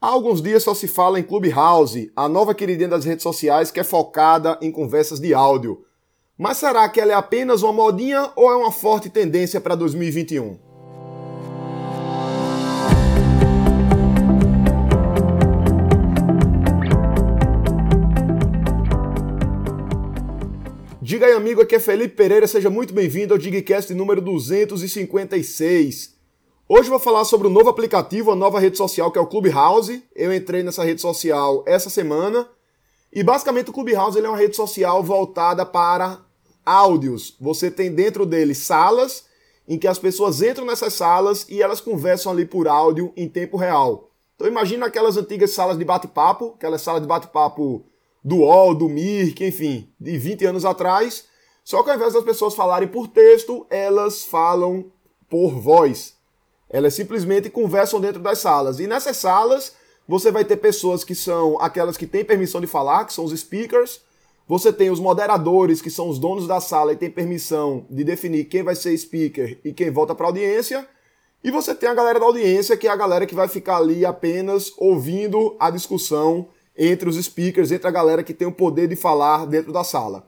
Há alguns dias só se fala em Clubhouse, a nova queridinha das redes sociais que é focada em conversas de áudio. Mas será que ela é apenas uma modinha ou é uma forte tendência para 2021? Diga aí, amigo, aqui é Felipe Pereira, seja muito bem-vindo ao Digcast número 256. Hoje vou falar sobre o um novo aplicativo, a nova rede social que é o Clubhouse. Eu entrei nessa rede social essa semana e basicamente o Clubhouse é uma rede social voltada para áudios. Você tem dentro dele salas em que as pessoas entram nessas salas e elas conversam ali por áudio em tempo real. Então imagina aquelas antigas salas de bate-papo, aquelas salas de bate-papo do UOL, do Mirk, enfim, de 20 anos atrás. Só que ao invés das pessoas falarem por texto, elas falam por voz. Elas simplesmente conversam dentro das salas. E nessas salas, você vai ter pessoas que são aquelas que têm permissão de falar, que são os speakers. Você tem os moderadores, que são os donos da sala e têm permissão de definir quem vai ser speaker e quem volta para a audiência. E você tem a galera da audiência, que é a galera que vai ficar ali apenas ouvindo a discussão entre os speakers, entre a galera que tem o poder de falar dentro da sala.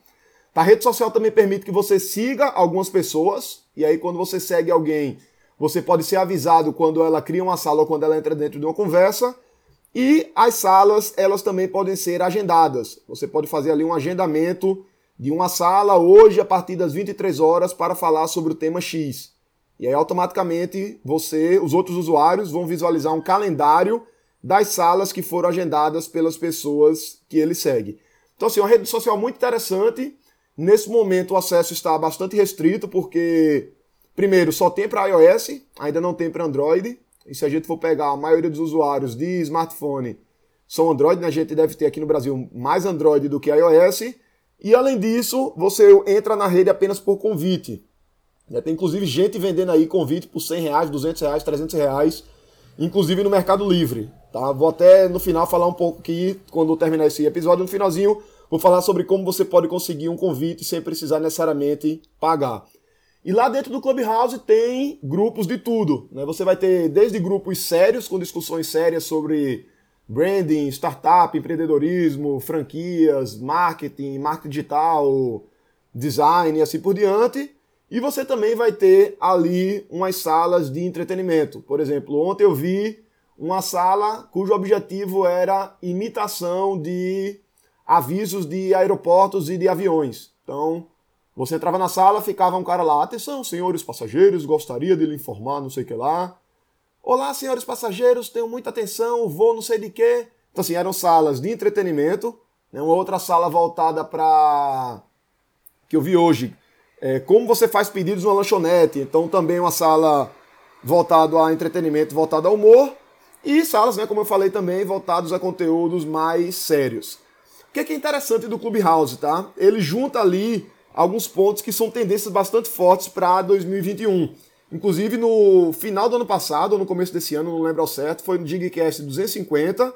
A rede social também permite que você siga algumas pessoas, e aí quando você segue alguém, você pode ser avisado quando ela cria uma sala ou quando ela entra dentro de uma conversa. E as salas, elas também podem ser agendadas. Você pode fazer ali um agendamento de uma sala hoje a partir das 23 horas para falar sobre o tema X. E aí automaticamente você, os outros usuários vão visualizar um calendário das salas que foram agendadas pelas pessoas que ele segue. Então assim, uma rede social muito interessante. Nesse momento o acesso está bastante restrito porque Primeiro, só tem para iOS, ainda não tem para Android. E se a gente for pegar a maioria dos usuários de smartphone são Android, né? a gente deve ter aqui no Brasil mais Android do que iOS. E além disso, você entra na rede apenas por convite. Tem inclusive gente vendendo aí convite por 100 reais, 200 reais, 300 reais, inclusive no Mercado Livre. Tá? Vou até no final falar um pouco aqui, quando terminar esse episódio, no finalzinho, vou falar sobre como você pode conseguir um convite sem precisar necessariamente pagar. E lá dentro do Clubhouse tem grupos de tudo. Né? Você vai ter desde grupos sérios, com discussões sérias sobre branding, startup, empreendedorismo, franquias, marketing, marketing digital, design e assim por diante. E você também vai ter ali umas salas de entretenimento. Por exemplo, ontem eu vi uma sala cujo objetivo era imitação de avisos de aeroportos e de aviões. Então, você entrava na sala, ficava um cara lá, atenção, senhores passageiros, gostaria de lhe informar, não sei o que lá. Olá, senhores passageiros, tenham muita atenção, vou não sei de quê. Então, assim, eram salas de entretenimento, né? uma outra sala voltada para. que eu vi hoje. É, como você faz pedidos numa lanchonete, então também uma sala voltada a entretenimento, voltada ao humor. E salas, né, como eu falei também, voltados a conteúdos mais sérios. O que é, que é interessante do Clubhouse, tá? Ele junta ali alguns pontos que são tendências bastante fortes para 2021. Inclusive no final do ano passado, ou no começo desse ano, não lembro ao certo, foi no Digcast 250,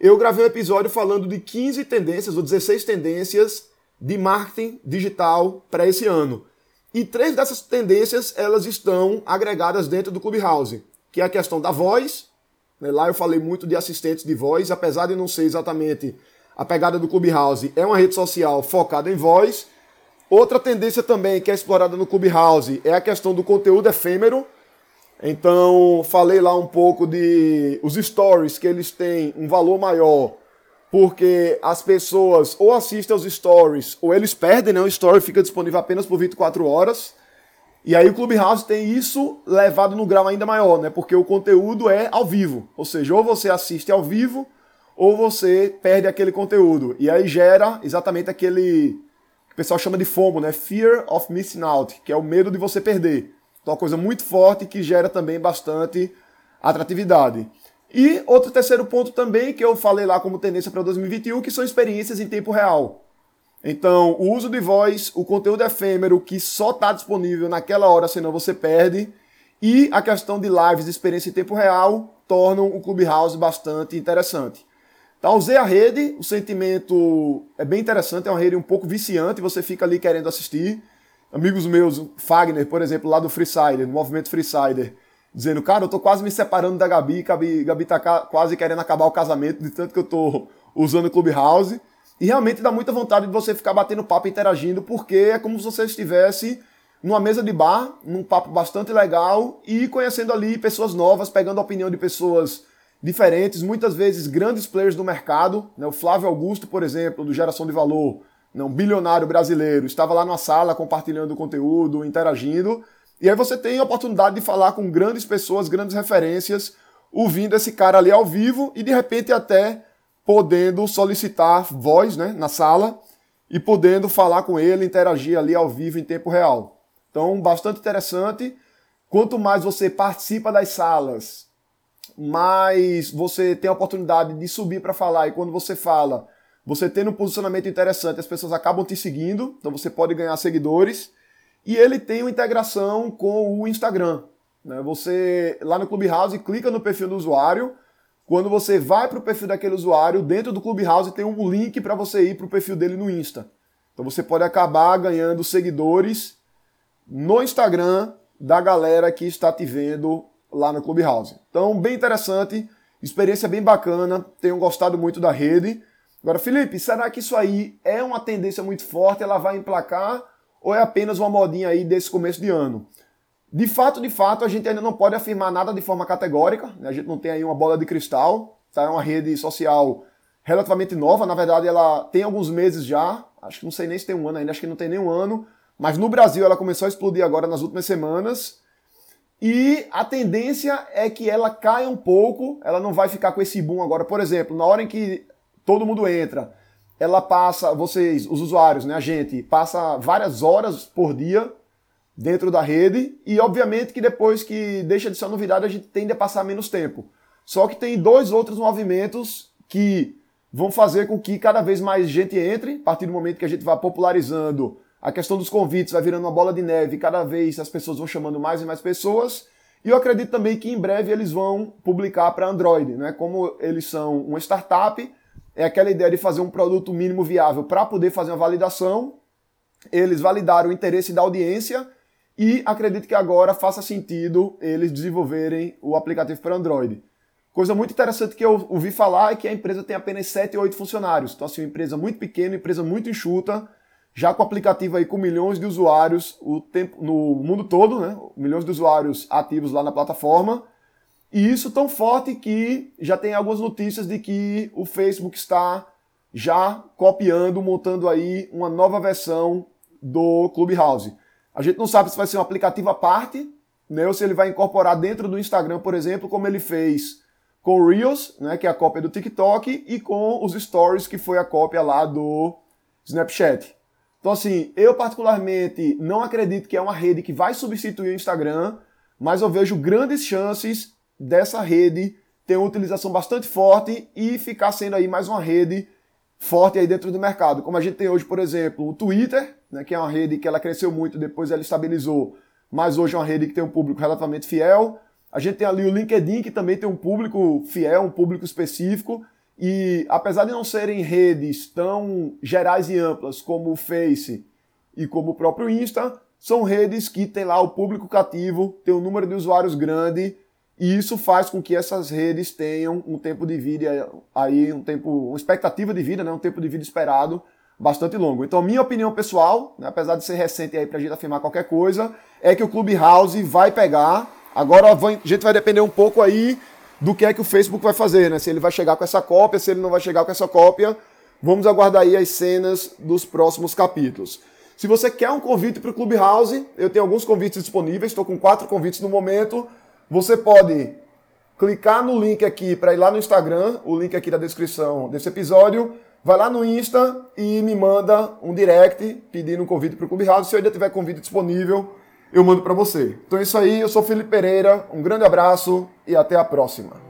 eu gravei um episódio falando de 15 tendências ou 16 tendências de marketing digital para esse ano. E três dessas tendências elas estão agregadas dentro do Clubhouse, que é a questão da voz. Né? Lá eu falei muito de assistentes de voz, apesar de não ser exatamente a pegada do Clubhouse, é uma rede social focada em voz Outra tendência também que é explorada no Clubhouse é a questão do conteúdo efêmero. Então, falei lá um pouco de os stories que eles têm um valor maior, porque as pessoas ou assistem aos stories ou eles perdem, né? O story fica disponível apenas por 24 horas. E aí o Clubhouse tem isso levado no grau ainda maior, né? Porque o conteúdo é ao vivo. Ou seja, ou você assiste ao vivo ou você perde aquele conteúdo. E aí gera exatamente aquele pessoal chama de FOMO, né? Fear of Missing Out, que é o medo de você perder. Então, é uma coisa muito forte que gera também bastante atratividade. E outro terceiro ponto também, que eu falei lá como tendência para 2021, que são experiências em tempo real. Então, o uso de voz, o conteúdo efêmero que só está disponível naquela hora, senão você perde, e a questão de lives de experiência em tempo real tornam o Clubhouse bastante interessante. Então, usei a rede, o sentimento é bem interessante, é uma rede um pouco viciante, você fica ali querendo assistir. Amigos meus, Fagner, por exemplo, lá do Freesider, do movimento Freesider, dizendo, cara, eu tô quase me separando da Gabi, Gabi, Gabi tá quase querendo acabar o casamento, de tanto que eu tô usando o Clubhouse. E realmente dá muita vontade de você ficar batendo papo, interagindo, porque é como se você estivesse numa mesa de bar, num papo bastante legal e conhecendo ali pessoas novas, pegando a opinião de pessoas diferentes, muitas vezes grandes players do mercado. Né? O Flávio Augusto, por exemplo, do Geração de Valor, né? um bilionário brasileiro, estava lá na sala compartilhando conteúdo, interagindo. E aí você tem a oportunidade de falar com grandes pessoas, grandes referências, ouvindo esse cara ali ao vivo e de repente até podendo solicitar voz né, na sala e podendo falar com ele, interagir ali ao vivo em tempo real. Então, bastante interessante. Quanto mais você participa das salas, mais você tem a oportunidade de subir para falar. E quando você fala, você tendo um posicionamento interessante, as pessoas acabam te seguindo, então você pode ganhar seguidores. E ele tem uma integração com o Instagram. Né? Você, lá no Clubhouse, clica no perfil do usuário. Quando você vai para o perfil daquele usuário, dentro do Clubhouse tem um link para você ir para o perfil dele no Insta. Então você pode acabar ganhando seguidores no Instagram da galera que está te vendo lá no Clubhouse. Então, bem interessante, experiência bem bacana, tenho gostado muito da rede. Agora, Felipe, será que isso aí é uma tendência muito forte, ela vai emplacar ou é apenas uma modinha aí desse começo de ano? De fato, de fato, a gente ainda não pode afirmar nada de forma categórica, né? a gente não tem aí uma bola de cristal, tá? é uma rede social relativamente nova, na verdade ela tem alguns meses já, acho que não sei nem se tem um ano ainda, acho que não tem nem um ano, mas no Brasil ela começou a explodir agora nas últimas semanas. E a tendência é que ela caia um pouco, ela não vai ficar com esse boom agora. Por exemplo, na hora em que todo mundo entra, ela passa, vocês, os usuários, né, a gente, passa várias horas por dia dentro da rede e obviamente que depois que deixa de ser novidade a gente tende a passar menos tempo. Só que tem dois outros movimentos que vão fazer com que cada vez mais gente entre, a partir do momento que a gente vai popularizando a questão dos convites vai virando uma bola de neve, cada vez as pessoas vão chamando mais e mais pessoas. E eu acredito também que em breve eles vão publicar para Android, né? Como eles são uma startup, é aquela ideia de fazer um produto mínimo viável para poder fazer uma validação. Eles validaram o interesse da audiência e acredito que agora faça sentido eles desenvolverem o aplicativo para Android. Coisa muito interessante que eu ouvi falar é que a empresa tem apenas 7 ou 8 funcionários. Então, assim, uma empresa muito pequena, empresa muito enxuta, já com o aplicativo aí com milhões de usuários o tempo, no mundo todo, né? milhões de usuários ativos lá na plataforma. E isso tão forte que já tem algumas notícias de que o Facebook está já copiando, montando aí uma nova versão do Clubhouse. A gente não sabe se vai ser um aplicativo à parte, né, ou se ele vai incorporar dentro do Instagram, por exemplo, como ele fez com o Reels, né, que é a cópia do TikTok, e com os Stories, que foi a cópia lá do Snapchat. Então, assim, eu particularmente não acredito que é uma rede que vai substituir o Instagram, mas eu vejo grandes chances dessa rede ter uma utilização bastante forte e ficar sendo aí mais uma rede forte aí dentro do mercado. Como a gente tem hoje, por exemplo, o Twitter, né, que é uma rede que ela cresceu muito, depois ela estabilizou, mas hoje é uma rede que tem um público relativamente fiel. A gente tem ali o LinkedIn, que também tem um público fiel, um público específico. E apesar de não serem redes tão gerais e amplas como o Face e como o próprio Insta, são redes que têm lá o público cativo, tem um número de usuários grande, e isso faz com que essas redes tenham um tempo de vida aí, um tempo, uma expectativa de vida, né, um tempo de vida esperado bastante longo. Então, minha opinião pessoal, né, apesar de ser recente aí pra gente afirmar qualquer coisa, é que o Clubhouse vai pegar. Agora a gente vai depender um pouco aí do que é que o Facebook vai fazer, né? Se ele vai chegar com essa cópia, se ele não vai chegar com essa cópia. Vamos aguardar aí as cenas dos próximos capítulos. Se você quer um convite para o Clubhouse, eu tenho alguns convites disponíveis, estou com quatro convites no momento. Você pode clicar no link aqui para ir lá no Instagram, o link aqui da descrição desse episódio. Vai lá no Insta e me manda um direct pedindo um convite para o Clubhouse. Se eu ainda tiver convite disponível, eu mando para você. Então é isso aí, eu sou Felipe Pereira, um grande abraço e até a próxima.